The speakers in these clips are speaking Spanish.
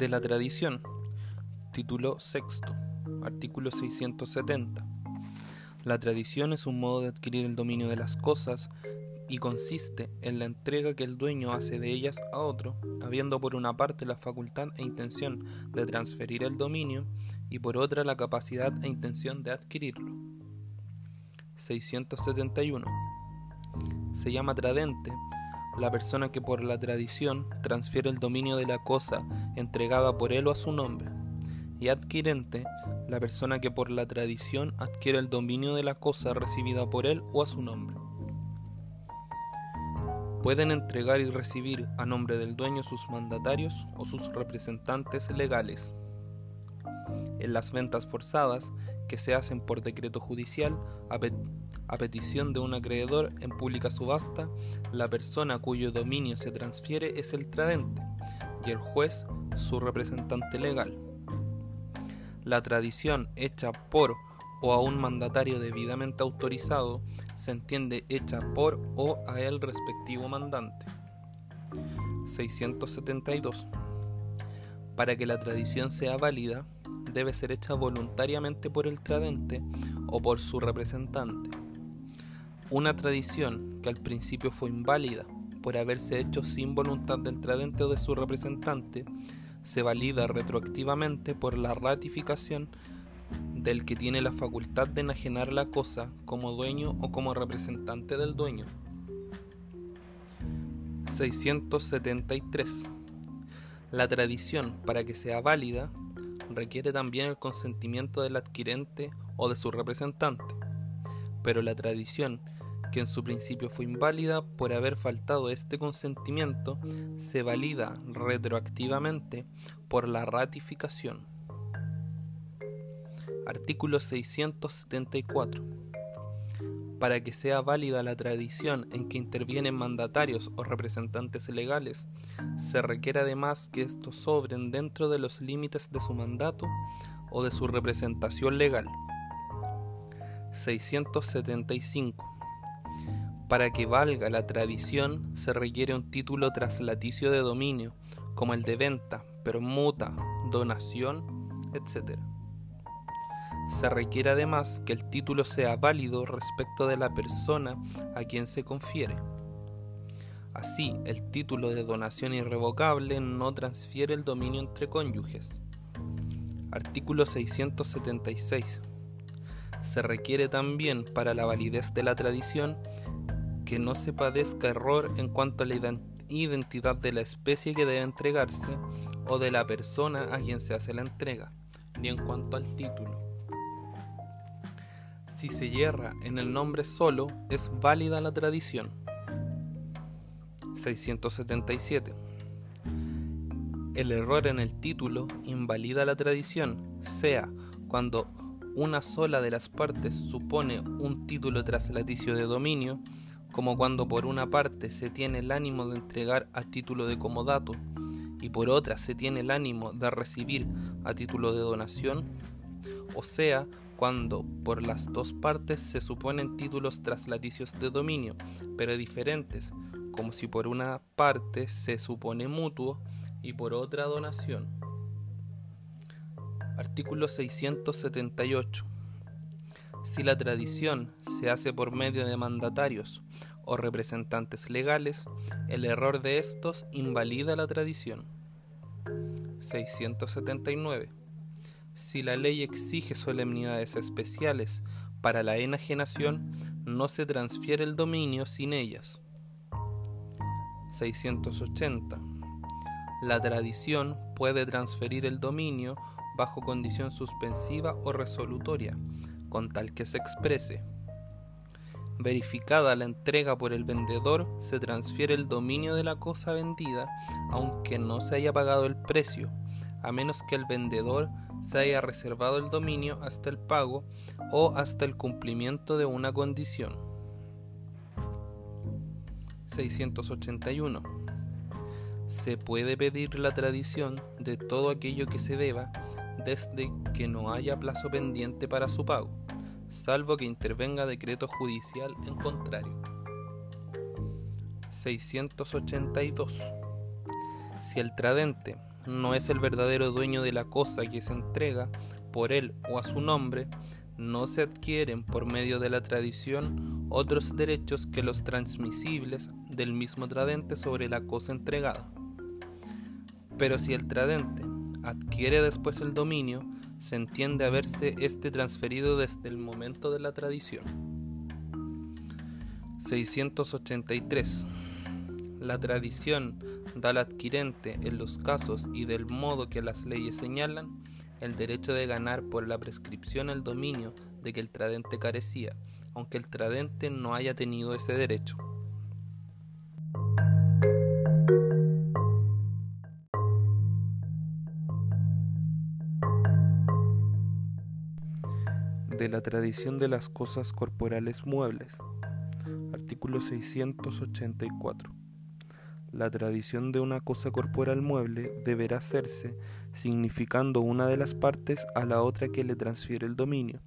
de la tradición. Título sexto. Artículo 670. La tradición es un modo de adquirir el dominio de las cosas y consiste en la entrega que el dueño hace de ellas a otro, habiendo por una parte la facultad e intención de transferir el dominio y por otra la capacidad e intención de adquirirlo. 671. Se llama tradente la persona que por la tradición transfiere el dominio de la cosa entregada por él o a su nombre, y adquirente la persona que por la tradición adquiere el dominio de la cosa recibida por él o a su nombre pueden entregar y recibir a nombre del dueño sus mandatarios o sus representantes legales. En las ventas forzadas, que se hacen por decreto judicial a, petición de un acreedor en pública subasta, la persona cuyo dominio se transfiere es el tradente y el juez su representante legal. La tradición hecha por o a un mandatario debidamente autorizado se entiende hecha por o a el respectivo mandante. 672. Para que la tradición sea válida, debe ser hecha voluntariamente por el tradente o por su representante. Una tradición que al principio fue inválida por haberse hecho sin voluntad del tradente o de su representante, se valida retroactivamente por la ratificación del que tiene la facultad de enajenar la cosa como dueño o como representante del dueño. 673. La tradición, para que sea válida, requiere también el consentimiento del adquirente o de su representante, pero la tradición, que en su principio fue inválida por haber faltado este consentimiento, se valida retroactivamente por la ratificación. Artículo 674. Para que sea válida la tradición en que intervienen mandatarios o representantes legales, se requiere además que estos sobren dentro de los límites de su mandato o de su representación legal. 675. Para que valga la tradición se requiere un título traslaticio de dominio, como el de venta, permuta, donación, etc se requiere además que el título sea válido respecto de la persona a quien se confiere. Así, el título de donación irrevocable no transfiere el dominio entre cónyuges. Artículo 676. Se requiere también para la validez de la tradición que no se padezca error en cuanto a la identidad de la especie que debe entregarse o de la persona a quien se hace la entrega, ni en cuanto al título. Si se hierra en el nombre solo, es válida la tradición. 677. El error en el título invalida la tradición, sea cuando una sola de las partes supone un título traslaticio de dominio, como cuando por una parte se tiene el ánimo de entregar a título de comodato y por otra se tiene el ánimo de recibir a título de donación, o sea, cuando por las dos partes se suponen títulos traslaticios de dominio, pero diferentes, como si por una parte se supone mutuo y por otra donación. Artículo 678. Si la tradición se hace por medio de mandatarios o representantes legales, el error de estos invalida la tradición. 679 si la ley exige solemnidades especiales para la enajenación, no se transfiere el dominio sin ellas. 680. La tradición puede transferir el dominio bajo condición suspensiva o resolutoria, con tal que se exprese. Verificada la entrega por el vendedor, se transfiere el dominio de la cosa vendida, aunque no se haya pagado el precio, a menos que el vendedor se haya reservado el dominio hasta el pago o hasta el cumplimiento de una condición. 681. Se puede pedir la tradición de todo aquello que se deba desde que no haya plazo pendiente para su pago, salvo que intervenga decreto judicial en contrario. 682. Si el tradente no es el verdadero dueño de la cosa que se entrega por él o a su nombre, no se adquieren por medio de la tradición otros derechos que los transmisibles del mismo tradente sobre la cosa entregada. Pero si el tradente adquiere después el dominio, se entiende haberse éste transferido desde el momento de la tradición. 683. La tradición da al adquirente en los casos y del modo que las leyes señalan el derecho de ganar por la prescripción el dominio de que el tradente carecía, aunque el tradente no haya tenido ese derecho. De la tradición de las cosas corporales muebles. Artículo 684. La tradición de una cosa corporal mueble deberá hacerse significando una de las partes a la otra que le transfiere el dominio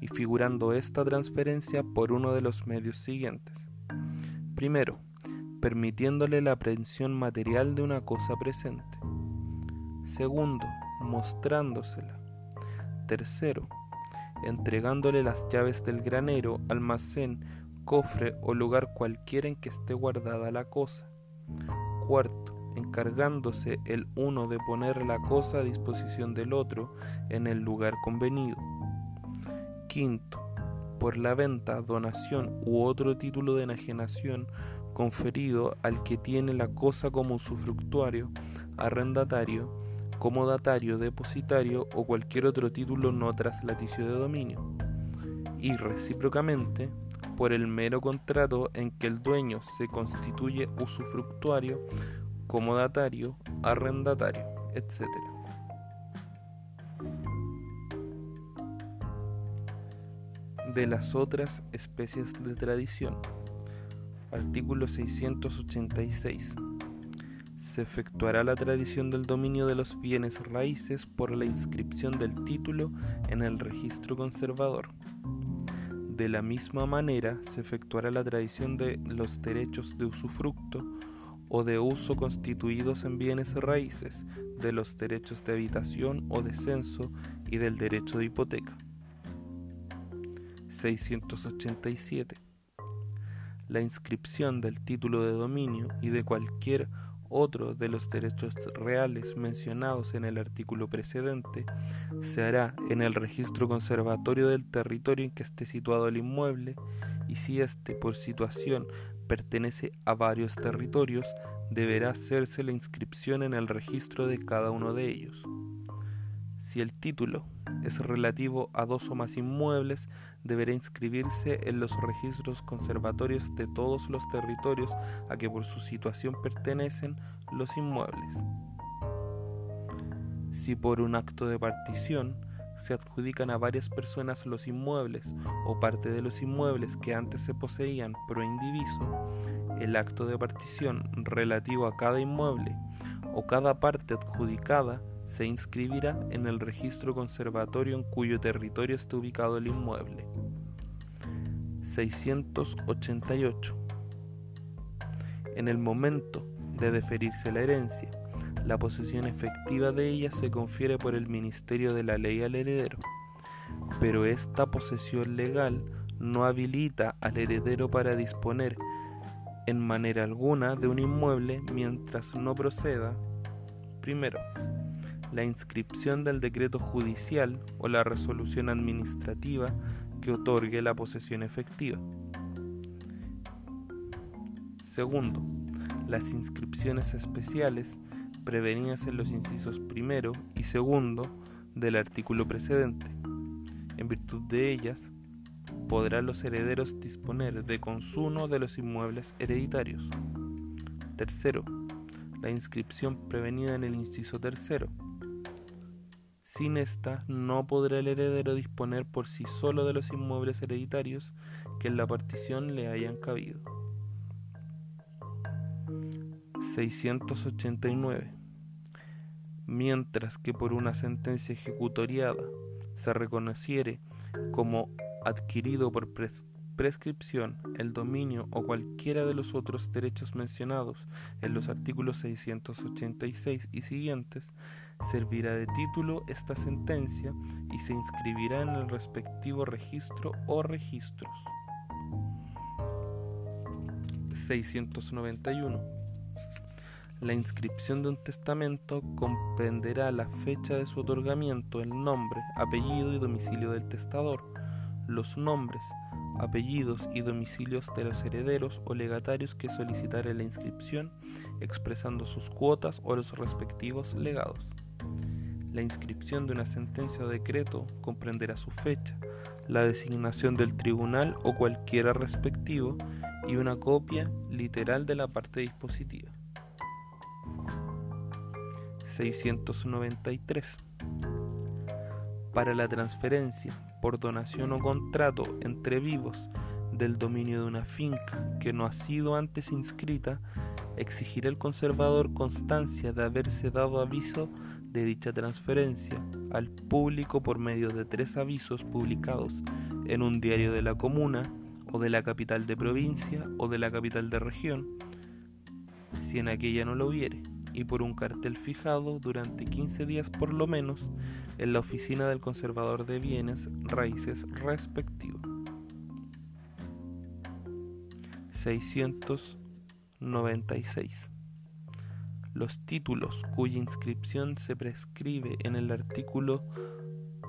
y figurando esta transferencia por uno de los medios siguientes. Primero, permitiéndole la aprehensión material de una cosa presente. Segundo, mostrándosela. Tercero, entregándole las llaves del granero, almacén, cofre o lugar cualquiera en que esté guardada la cosa. Cuarto, encargándose el uno de poner la cosa a disposición del otro en el lugar convenido. Quinto, por la venta, donación u otro título de enajenación conferido al que tiene la cosa como usufructuario, arrendatario, comodatario, depositario o cualquier otro título no traslaticio de dominio. Y recíprocamente, por el mero contrato en que el dueño se constituye usufructuario, comodatario, arrendatario, etc. De las otras especies de tradición. Artículo 686. Se efectuará la tradición del dominio de los bienes raíces por la inscripción del título en el registro conservador. De la misma manera se efectuará la tradición de los derechos de usufructo o de uso constituidos en bienes raíces, de los derechos de habitación o de censo y del derecho de hipoteca. 687. La inscripción del título de dominio y de cualquier otro de los derechos reales mencionados en el artículo precedente se hará en el registro conservatorio del territorio en que esté situado el inmueble y si éste por situación pertenece a varios territorios, deberá hacerse la inscripción en el registro de cada uno de ellos. Si el título es relativo a dos o más inmuebles, deberá inscribirse en los registros conservatorios de todos los territorios a que por su situación pertenecen los inmuebles. Si por un acto de partición se adjudican a varias personas los inmuebles o parte de los inmuebles que antes se poseían pro indiviso, el acto de partición relativo a cada inmueble o cada parte adjudicada se inscribirá en el registro conservatorio en cuyo territorio esté ubicado el inmueble. 688. En el momento de deferirse la herencia, la posesión efectiva de ella se confiere por el Ministerio de la Ley al heredero, pero esta posesión legal no habilita al heredero para disponer en manera alguna de un inmueble mientras no proceda, primero, la inscripción del decreto judicial o la resolución administrativa que otorgue la posesión efectiva. Segundo, las inscripciones especiales prevenidas en los incisos primero y segundo del artículo precedente. En virtud de ellas, podrán los herederos disponer de consumo de los inmuebles hereditarios. Tercero, la inscripción prevenida en el inciso tercero sin esta, no podrá el heredero disponer por sí solo de los inmuebles hereditarios que en la partición le hayan cabido. 689. Mientras que por una sentencia ejecutoriada se reconociere como adquirido por prescripción, el dominio o cualquiera de los otros derechos mencionados en los artículos 686 y siguientes, servirá de título esta sentencia y se inscribirá en el respectivo registro o registros. 691. La inscripción de un testamento comprenderá la fecha de su otorgamiento, el nombre, apellido y domicilio del testador, los nombres, apellidos y domicilios de los herederos o legatarios que solicitare la inscripción, expresando sus cuotas o los respectivos legados. La inscripción de una sentencia o decreto comprenderá su fecha, la designación del tribunal o cualquiera respectivo y una copia literal de la parte dispositiva. 693. Para la transferencia por donación o contrato entre vivos del dominio de una finca que no ha sido antes inscrita, exigirá el conservador constancia de haberse dado aviso de dicha transferencia al público por medio de tres avisos publicados en un diario de la comuna o de la capital de provincia o de la capital de región, si en aquella no lo hubiere, y por un cartel fijado durante 15 días por lo menos en la oficina del conservador de bienes raíces respectivo. 696. Los títulos cuya inscripción se prescribe en el artículo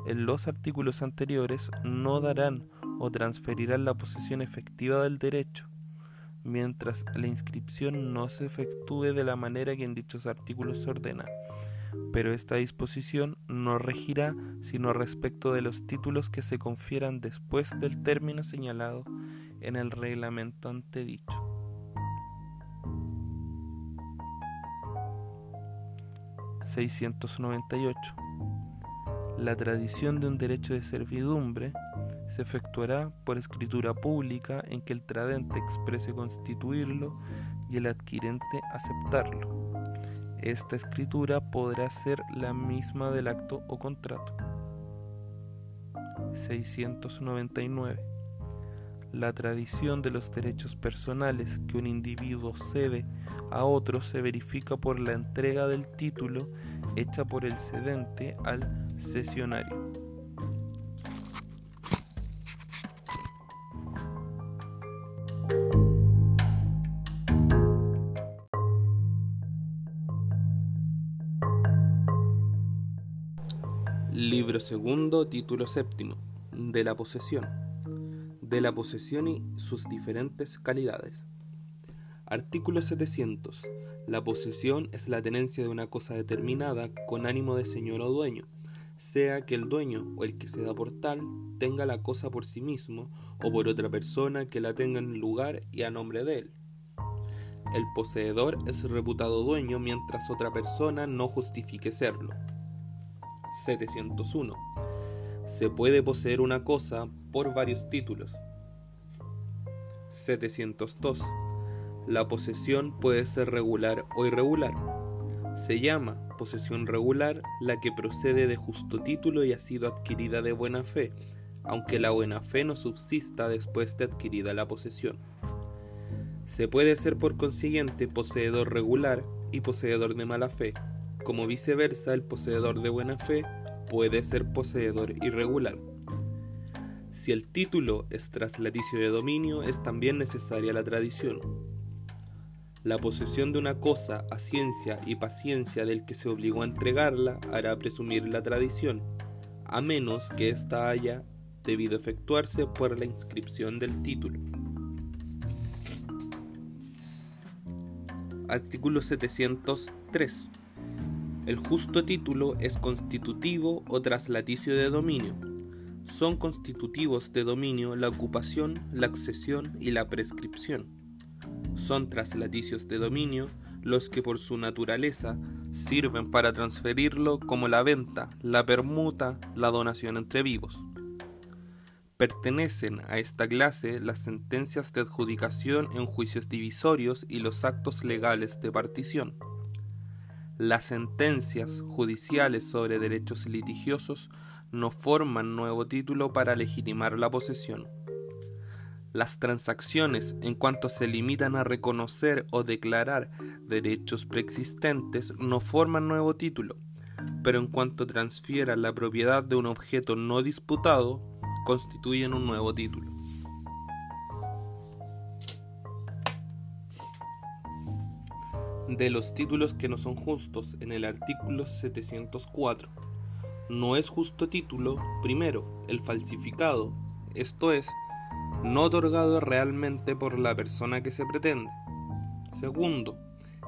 en los artículos anteriores no darán o transferirán la posesión efectiva del derecho, mientras la inscripción no se efectúe de la manera que en dichos artículos se ordena. Pero esta disposición no regirá sino respecto de los títulos que se confieran después del término señalado en el reglamento antedicho. 698. La tradición de un derecho de servidumbre se efectuará por escritura pública en que el tradente exprese constituirlo y el adquirente aceptarlo. Esta escritura podrá ser la misma del acto o contrato. 699. La tradición de los derechos personales que un individuo cede a otro se verifica por la entrega del título hecha por el cedente al cesionario. Libro segundo, título séptimo, de la posesión. De la posesión y sus diferentes calidades. Artículo 700. La posesión es la tenencia de una cosa determinada con ánimo de señor o dueño, sea que el dueño o el que se da por tal tenga la cosa por sí mismo o por otra persona que la tenga en lugar y a nombre de él. El poseedor es reputado dueño mientras otra persona no justifique serlo. 701. Se puede poseer una cosa por varios títulos. 702. La posesión puede ser regular o irregular. Se llama posesión regular la que procede de justo título y ha sido adquirida de buena fe, aunque la buena fe no subsista después de adquirida la posesión. Se puede ser por consiguiente poseedor regular y poseedor de mala fe, como viceversa, el poseedor de buena fe puede ser poseedor irregular. Si el título es traslaticio de dominio, es también necesaria la tradición. La posesión de una cosa a ciencia y paciencia del que se obligó a entregarla hará presumir la tradición, a menos que ésta haya debido efectuarse por la inscripción del título. Artículo 703. El justo título es constitutivo o traslaticio de dominio. Son constitutivos de dominio la ocupación, la accesión y la prescripción. Son traslaticios de dominio los que por su naturaleza sirven para transferirlo como la venta, la permuta, la donación entre vivos. Pertenecen a esta clase las sentencias de adjudicación en juicios divisorios y los actos legales de partición. Las sentencias judiciales sobre derechos litigiosos no forman nuevo título para legitimar la posesión. Las transacciones, en cuanto se limitan a reconocer o declarar derechos preexistentes, no forman nuevo título, pero en cuanto transfieran la propiedad de un objeto no disputado, constituyen un nuevo título. De los títulos que no son justos en el artículo 704, no es justo título, primero, el falsificado, esto es, no otorgado realmente por la persona que se pretende. Segundo,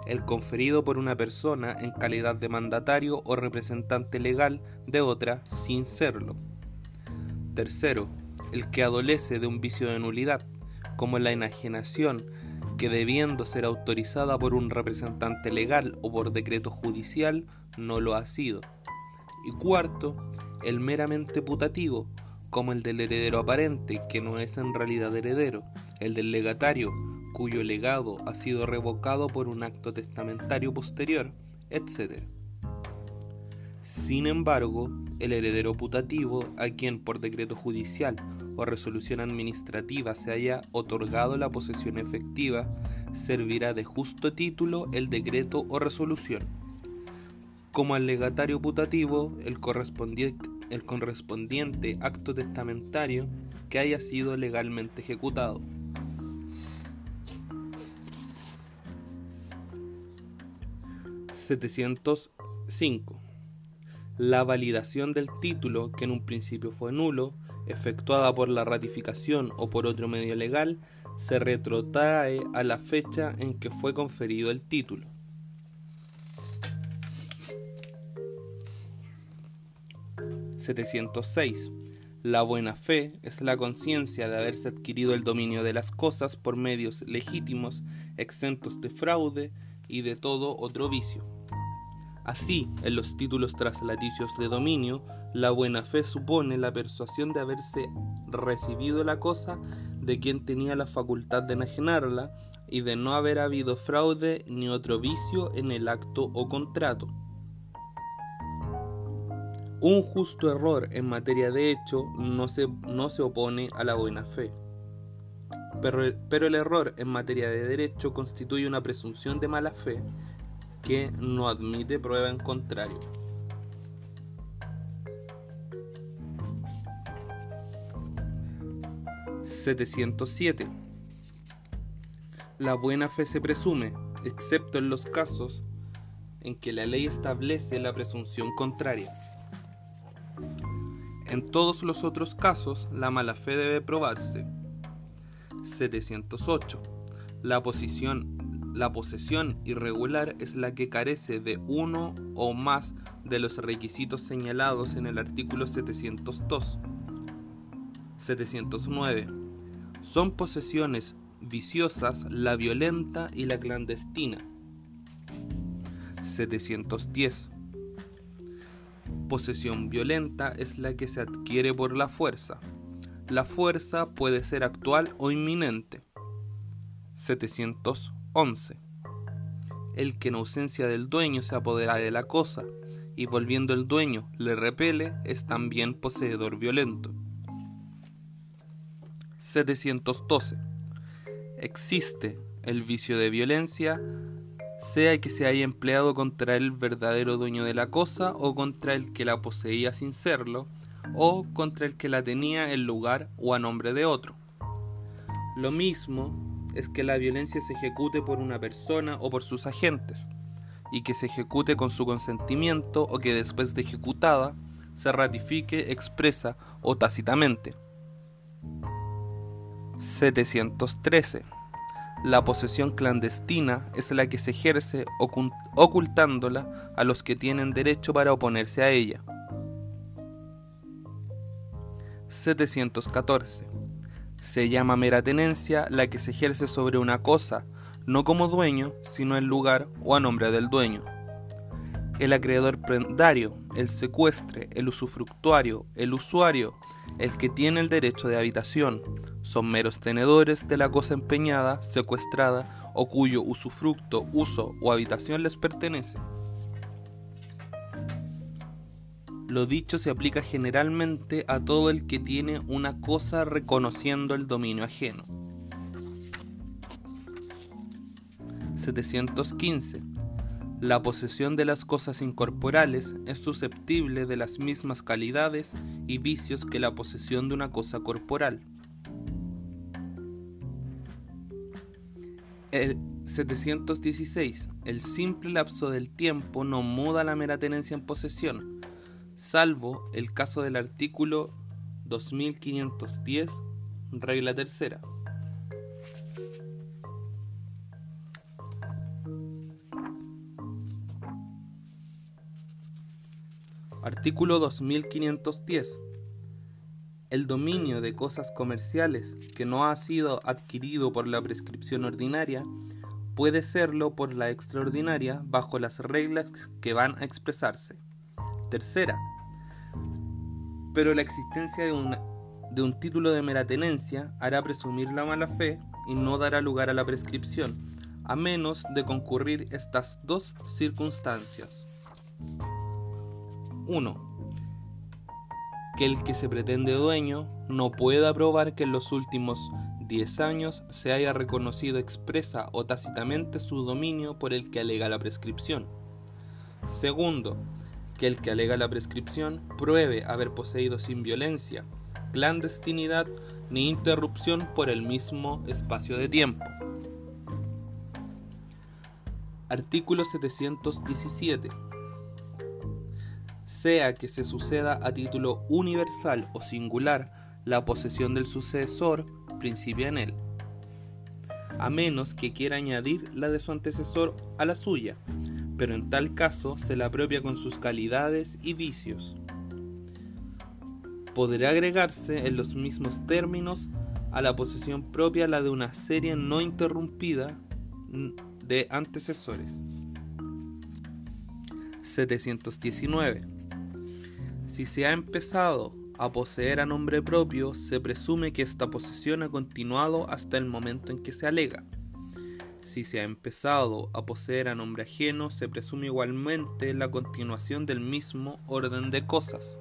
el conferido por una persona en calidad de mandatario o representante legal de otra sin serlo. Tercero, el que adolece de un vicio de nulidad, como la enajenación, que debiendo ser autorizada por un representante legal o por decreto judicial, no lo ha sido. Y cuarto, el meramente putativo, como el del heredero aparente, que no es en realidad heredero, el del legatario, cuyo legado ha sido revocado por un acto testamentario posterior, etc. Sin embargo, el heredero putativo, a quien por decreto judicial o resolución administrativa se haya otorgado la posesión efectiva, servirá de justo título el decreto o resolución. Como legatario putativo, el correspondiente el correspondiente acto testamentario que haya sido legalmente ejecutado. ...705... La validación del título, que en un principio fue nulo, efectuada por la ratificación o por otro medio legal, se retrotrae a la fecha en que fue conferido el título. 706. La buena fe es la conciencia de haberse adquirido el dominio de las cosas por medios legítimos, exentos de fraude y de todo otro vicio. Así, en los títulos traslaticios de dominio, la buena fe supone la persuasión de haberse recibido la cosa de quien tenía la facultad de enajenarla y de no haber habido fraude ni otro vicio en el acto o contrato. Un justo error en materia de hecho no se, no se opone a la buena fe. Pero, pero el error en materia de derecho constituye una presunción de mala fe que no admite prueba en contrario. ...707... La buena fe se presume, excepto en los casos en que la ley establece la presunción contraria. En todos los otros casos, la mala fe debe probarse. 708. La, posición, la posesión irregular es la que carece de uno o más de los requisitos señalados en el artículo 702. 709. Son posesiones viciosas la violenta y la clandestina. 710 posesión violenta es la que se adquiere por la fuerza. La fuerza puede ser actual o inminente. 711. El que en ausencia del dueño se apodera de la cosa y volviendo el dueño le repele es también poseedor violento. 712. Existe el vicio de violencia sea que se haya empleado contra el verdadero dueño de la cosa o contra el que la poseía sin serlo, o contra el que la tenía en lugar o a nombre de otro. Lo mismo es que la violencia se ejecute por una persona o por sus agentes, y que se ejecute con su consentimiento o que después de ejecutada se ratifique expresa o tácitamente. 713 la posesión clandestina es la que se ejerce ocultándola a los que tienen derecho para oponerse a ella. 714. Se llama mera tenencia la que se ejerce sobre una cosa, no como dueño, sino en lugar o a nombre del dueño. El acreedor prendario, el secuestre, el usufructuario, el usuario, el que tiene el derecho de habitación, son meros tenedores de la cosa empeñada, secuestrada o cuyo usufructo, uso o habitación les pertenece. Lo dicho se aplica generalmente a todo el que tiene una cosa reconociendo el dominio ajeno. 715. La posesión de las cosas incorporales es susceptible de las mismas calidades y vicios que la posesión de una cosa corporal. El 716. El simple lapso del tiempo no muda la mera tenencia en posesión, salvo el caso del artículo 2510, regla tercera. Artículo 2510. El dominio de cosas comerciales que no ha sido adquirido por la prescripción ordinaria puede serlo por la extraordinaria bajo las reglas que van a expresarse. Tercera. Pero la existencia de, de un título de mera tenencia hará presumir la mala fe y no dará lugar a la prescripción, a menos de concurrir estas dos circunstancias. 1. Que el que se pretende dueño no pueda probar que en los últimos 10 años se haya reconocido expresa o tácitamente su dominio por el que alega la prescripción. Segundo, que el que alega la prescripción pruebe haber poseído sin violencia, clandestinidad ni interrupción por el mismo espacio de tiempo. Artículo 717 sea que se suceda a título universal o singular, la posesión del sucesor principia en él, a menos que quiera añadir la de su antecesor a la suya, pero en tal caso se la apropia con sus calidades y vicios. Podrá agregarse en los mismos términos a la posesión propia la de una serie no interrumpida de antecesores. 719 si se ha empezado a poseer a nombre propio, se presume que esta posesión ha continuado hasta el momento en que se alega. Si se ha empezado a poseer a nombre ajeno, se presume igualmente la continuación del mismo orden de cosas.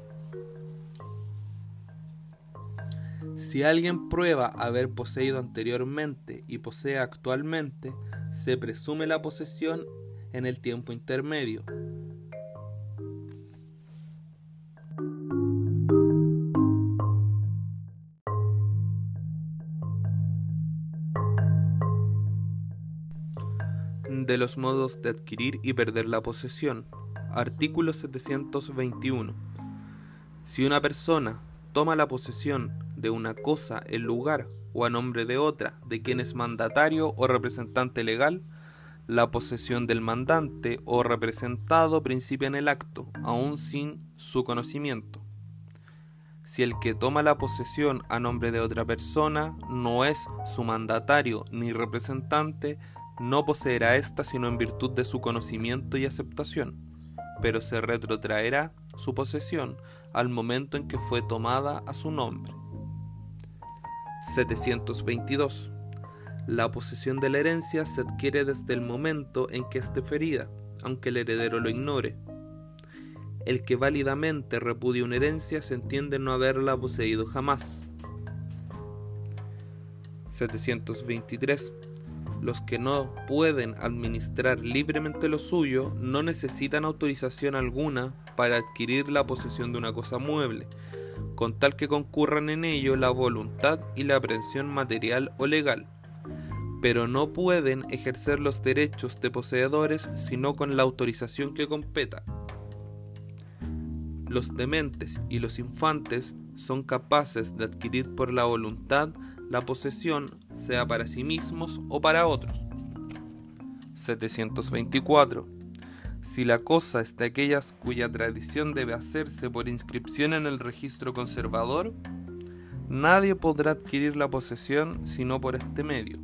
Si alguien prueba haber poseído anteriormente y posee actualmente, se presume la posesión en el tiempo intermedio, de los modos de adquirir y perder la posesión. Artículo 721. Si una persona toma la posesión de una cosa en lugar o a nombre de otra de quien es mandatario o representante legal, la posesión del mandante o representado principia en el acto, aun sin su conocimiento. Si el que toma la posesión a nombre de otra persona no es su mandatario ni representante, no poseerá ésta sino en virtud de su conocimiento y aceptación, pero se retrotraerá su posesión al momento en que fue tomada a su nombre. 722. La posesión de la herencia se adquiere desde el momento en que esté ferida, aunque el heredero lo ignore. El que válidamente repudia una herencia se entiende no haberla poseído jamás. 723 los que no pueden administrar libremente lo suyo no necesitan autorización alguna para adquirir la posesión de una cosa mueble, con tal que concurran en ello la voluntad y la aprehensión material o legal, pero no pueden ejercer los derechos de poseedores sino con la autorización que competa. Los dementes y los infantes son capaces de adquirir por la voluntad la posesión sea para sí mismos o para otros. 724. Si la cosa es de aquellas cuya tradición debe hacerse por inscripción en el registro conservador, nadie podrá adquirir la posesión sino por este medio.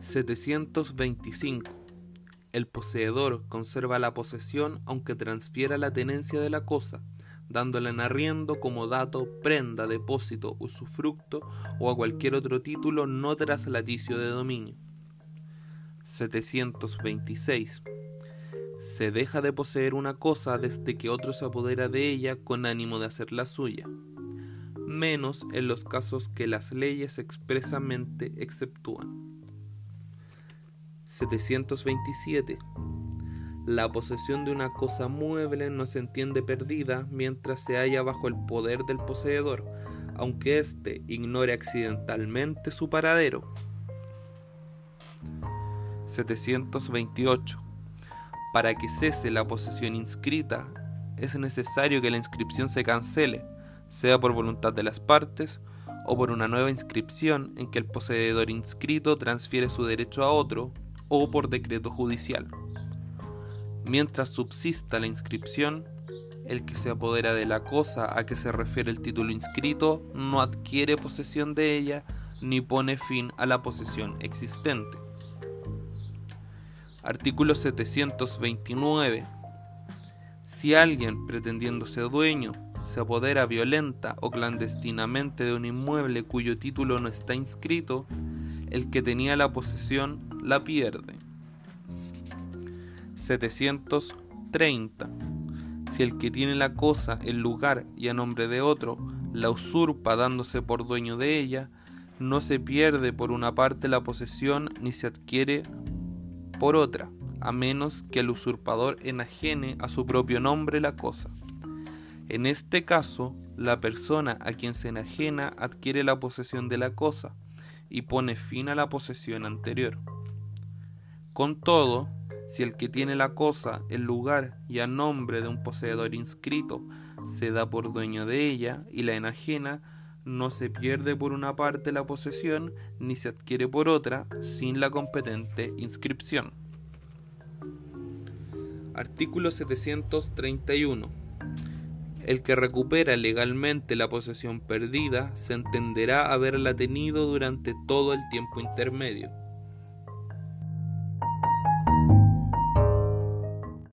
725. El poseedor conserva la posesión aunque transfiera la tenencia de la cosa, dándole en arriendo como dato, prenda, depósito, usufructo o a cualquier otro título no traslaticio de dominio. 726. Se deja de poseer una cosa desde que otro se apodera de ella con ánimo de hacerla suya, menos en los casos que las leyes expresamente exceptúan. 727. La posesión de una cosa mueble no se entiende perdida mientras se halla bajo el poder del poseedor, aunque éste ignore accidentalmente su paradero. 728. Para que cese la posesión inscrita, es necesario que la inscripción se cancele, sea por voluntad de las partes o por una nueva inscripción en que el poseedor inscrito transfiere su derecho a otro o por decreto judicial. Mientras subsista la inscripción, el que se apodera de la cosa a que se refiere el título inscrito no adquiere posesión de ella ni pone fin a la posesión existente. Artículo 729. Si alguien, pretendiendo ser dueño, se apodera violenta o clandestinamente de un inmueble cuyo título no está inscrito, el que tenía la posesión la pierde. 730. Si el que tiene la cosa, el lugar y a nombre de otro, la usurpa dándose por dueño de ella, no se pierde por una parte la posesión ni se adquiere por otra, a menos que el usurpador enajene a su propio nombre la cosa. En este caso, la persona a quien se enajena adquiere la posesión de la cosa y pone fin a la posesión anterior. Con todo, si el que tiene la cosa, el lugar y a nombre de un poseedor inscrito se da por dueño de ella y la enajena, no se pierde por una parte la posesión ni se adquiere por otra sin la competente inscripción. Artículo 731. El que recupera legalmente la posesión perdida se entenderá haberla tenido durante todo el tiempo intermedio